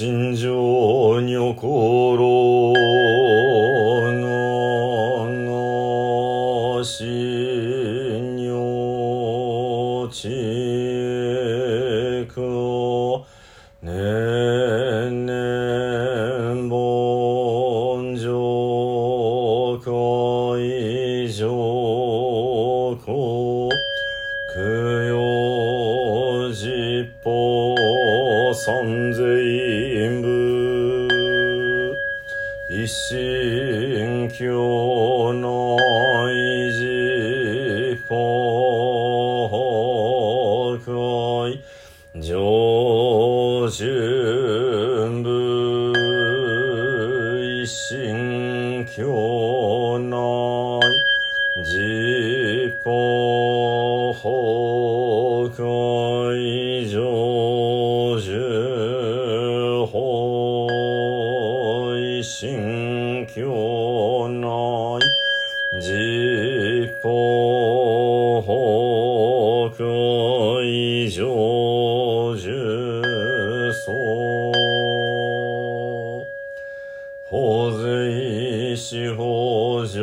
信じ研究を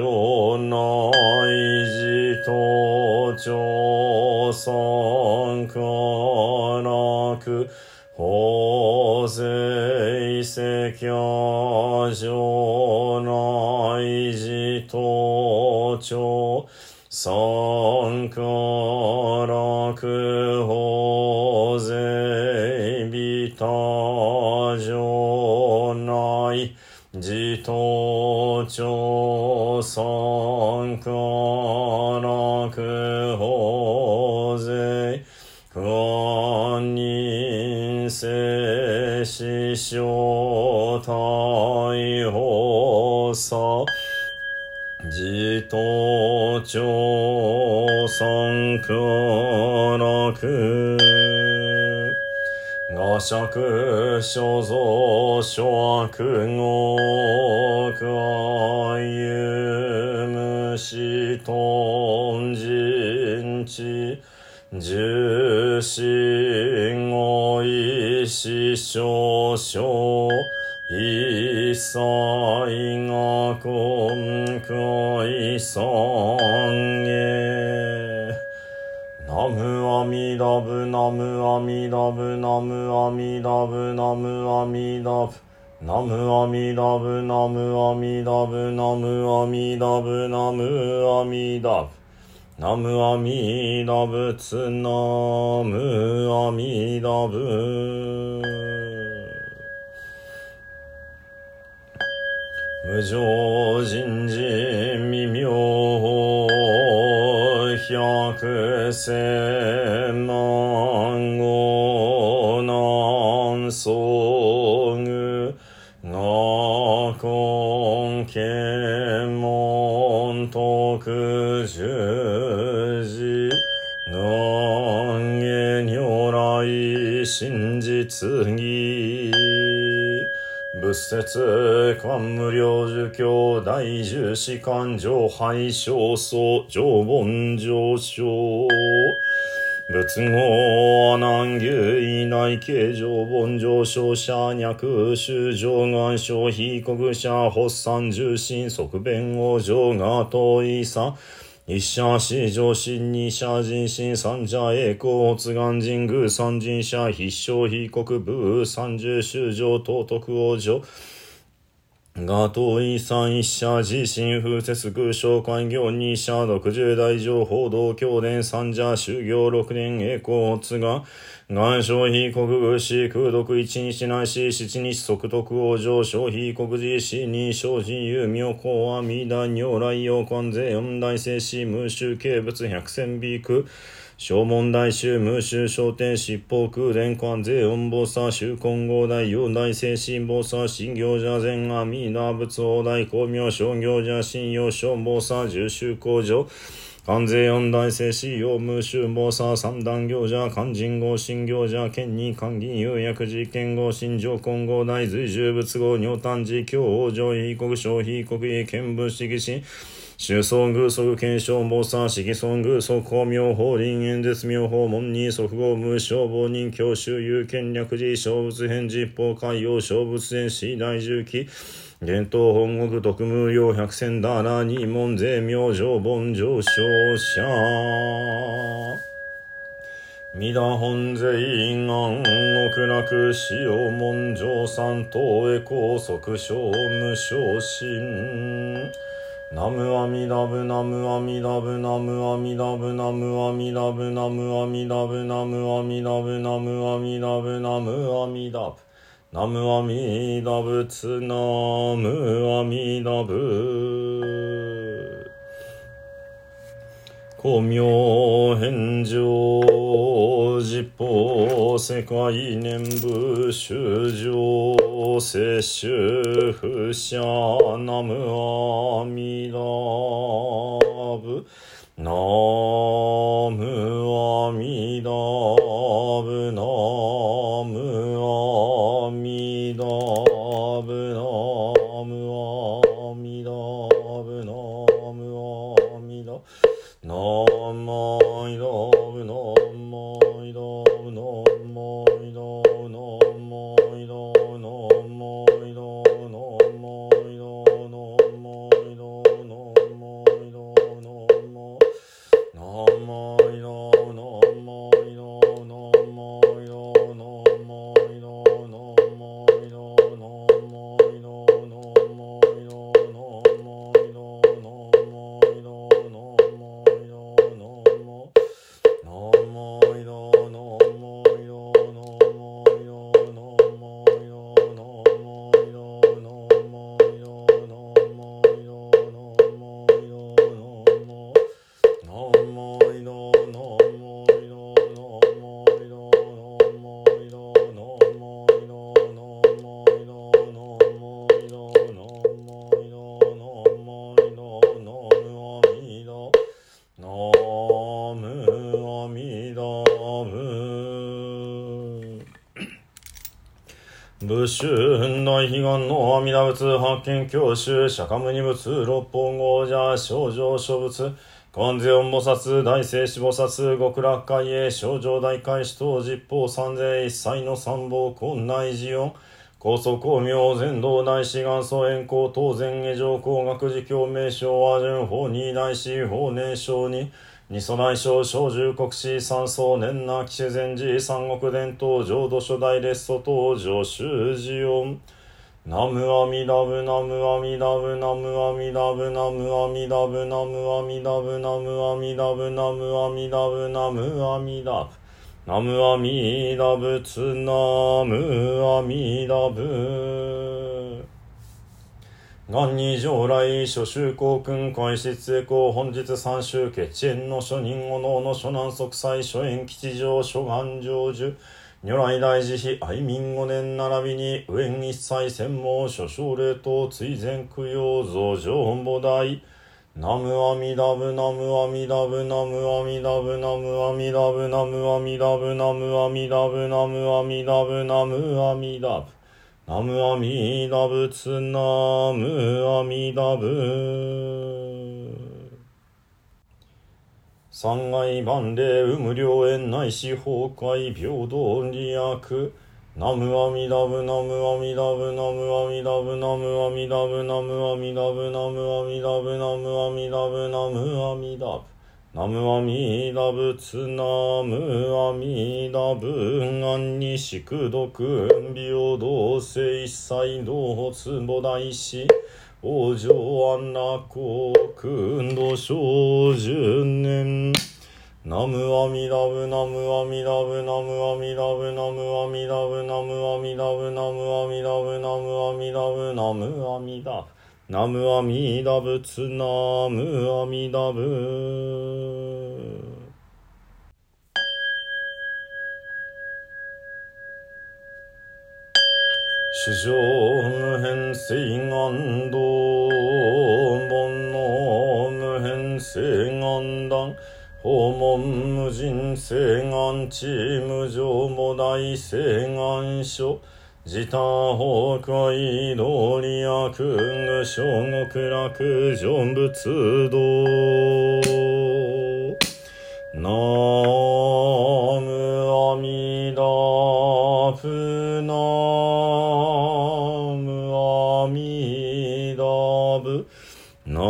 領内寺と朝鮮からく法税世教上内寺と朝鮮からく法税ビタ上内寺と朝長参加楽法税官人世師匠大法さ。自頭長参加楽画尺所蔵諸悪語外遊虫豚人知重心語意師少々一切が根海三へナムアミダブナムアミダブナムアミダブナムアミダブ。ナムアミダブナムアミダブナムアミダブナムアミダブ。ナムアミダブツナムアミダブ。無常人事未明百千万なこんけもんとくじゅじなんげにょらいしん真実義仏説官無量寿教大じょ官上廃じょ上し上昇。仏語阿南牛医内形上凡上昇者脈衆上願小非国者発散重心側弁王上が遠いさ。一社四上心二社人心三者栄光発願神宮三人者必勝非国部三十衆上東徳王上。が遠い三一社自身風節空商官業二社六十大乗報道教伝三者修行六年栄光津が願消費国具士空毒一日内し七日即徳王上消費国寺士二精進有名公阿弥陀如来陽 quan 税四大聖子無臭形物百千美空小問題集無臭商店七宝空連 quan 税音菩薩修根合大有大聖神菩薩信行者善阿弥陀仏王大光明商業者信用小菩薩十宗工場関税四大聖師用無修謀者三段行者肝心合心行者剣に官銀有薬事剣合心上混合大随従仏合尿炭寺教王上異国商非国へ見物式心主宗偶則検証謀査式尊偶則公明法林演絶妙法門に即合無消防人教修有権略事小仏編実法海洋小仏演師大重機伝統本国特務用百戦だな二門税明上本上昇者三田本税院安極楽潮門上三等へ高速小無昇進ナムアミダブナムアミダブナムアミダブナムアミダブナムアミダブナムアミダブナムアミダブナムアミダブナムアミダツナムアミダブ光明返上実法世界念仏修上摂取不捨ナムアミダブナムアミダブナム悲願の阿弥陀仏発見教習釈迦無二仏六本豪者少女諸仏観世音菩薩大聖子菩薩極楽会へ少女大開始等実法三世一切の三宝根内寺音高祖光明全道大師元祖円光当然下上工学寺教名称和順法二大師法年少に二祖内省小十国史三層年那騎士禅寺三国伝統浄土初代列祖登場修寺音。ナムアミダブナムアミダブナムアミダブナムアミダブナムアミダブナムアミダブナムアミダブナムアミダブナムアミダブツナムアミダブ元に将来、諸州公君開始通行本日三州決縁の諸人おのの諸南即祭諸縁吉祥諸願成就。如来大慈悲愛民五年並びに右縁一切専門諸奨礼等追善供養増上本母大ナムアミダブナムアミダブナムアミダブナムアミダブナムアミダブナムアミダブナムアミダブナムアミダブナムアミダ仏ナムアミダブ三階万礼無量縁内四崩壊平等利益。ナムアミダブナムアミダブナムアミダブナムアミダブナムアミダブナムアミダブナムアミダブナムアミダブナムアミダ仏ナムアミダブ願に宿毒美容同性一切同坪大師王女安楽国土小十年ナムアミダブナムアミダブナムアミダブナムアミダブナムアミダブナムアミダブナムアミダブナムアミダブ。ナムアミダ仏ナムアミダブ。主上無変性願道煩悩無変性願断。訪問無人性願地無常母大性願書。自他崩壊道理悪具小極楽成仏道ナムアミダプナナム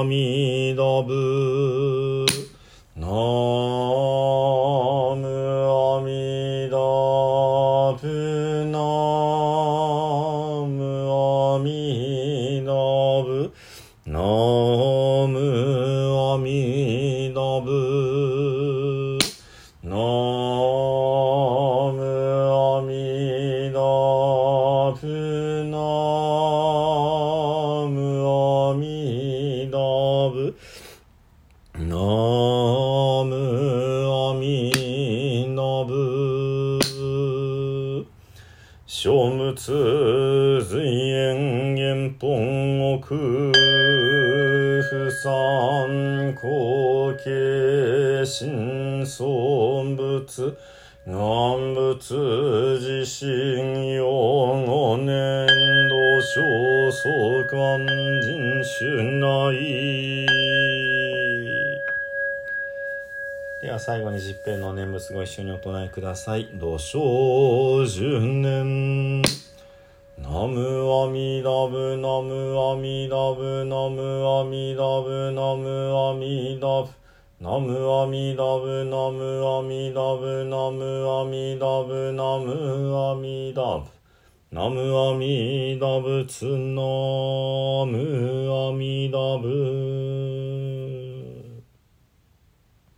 アミダブナム継新尊仏願仏自身用五年度小相関人種内では最後に十平の念仏ご一緒にお唱えください。土生十年。ナムアミダブ、ナムアミダブ、ナムアミダブ、ナムアミダブ。ナムアミダブ、ナムアミダブ、ナムアミダブ、ナムアミダブ。ナムアミダブツナムアミダブ。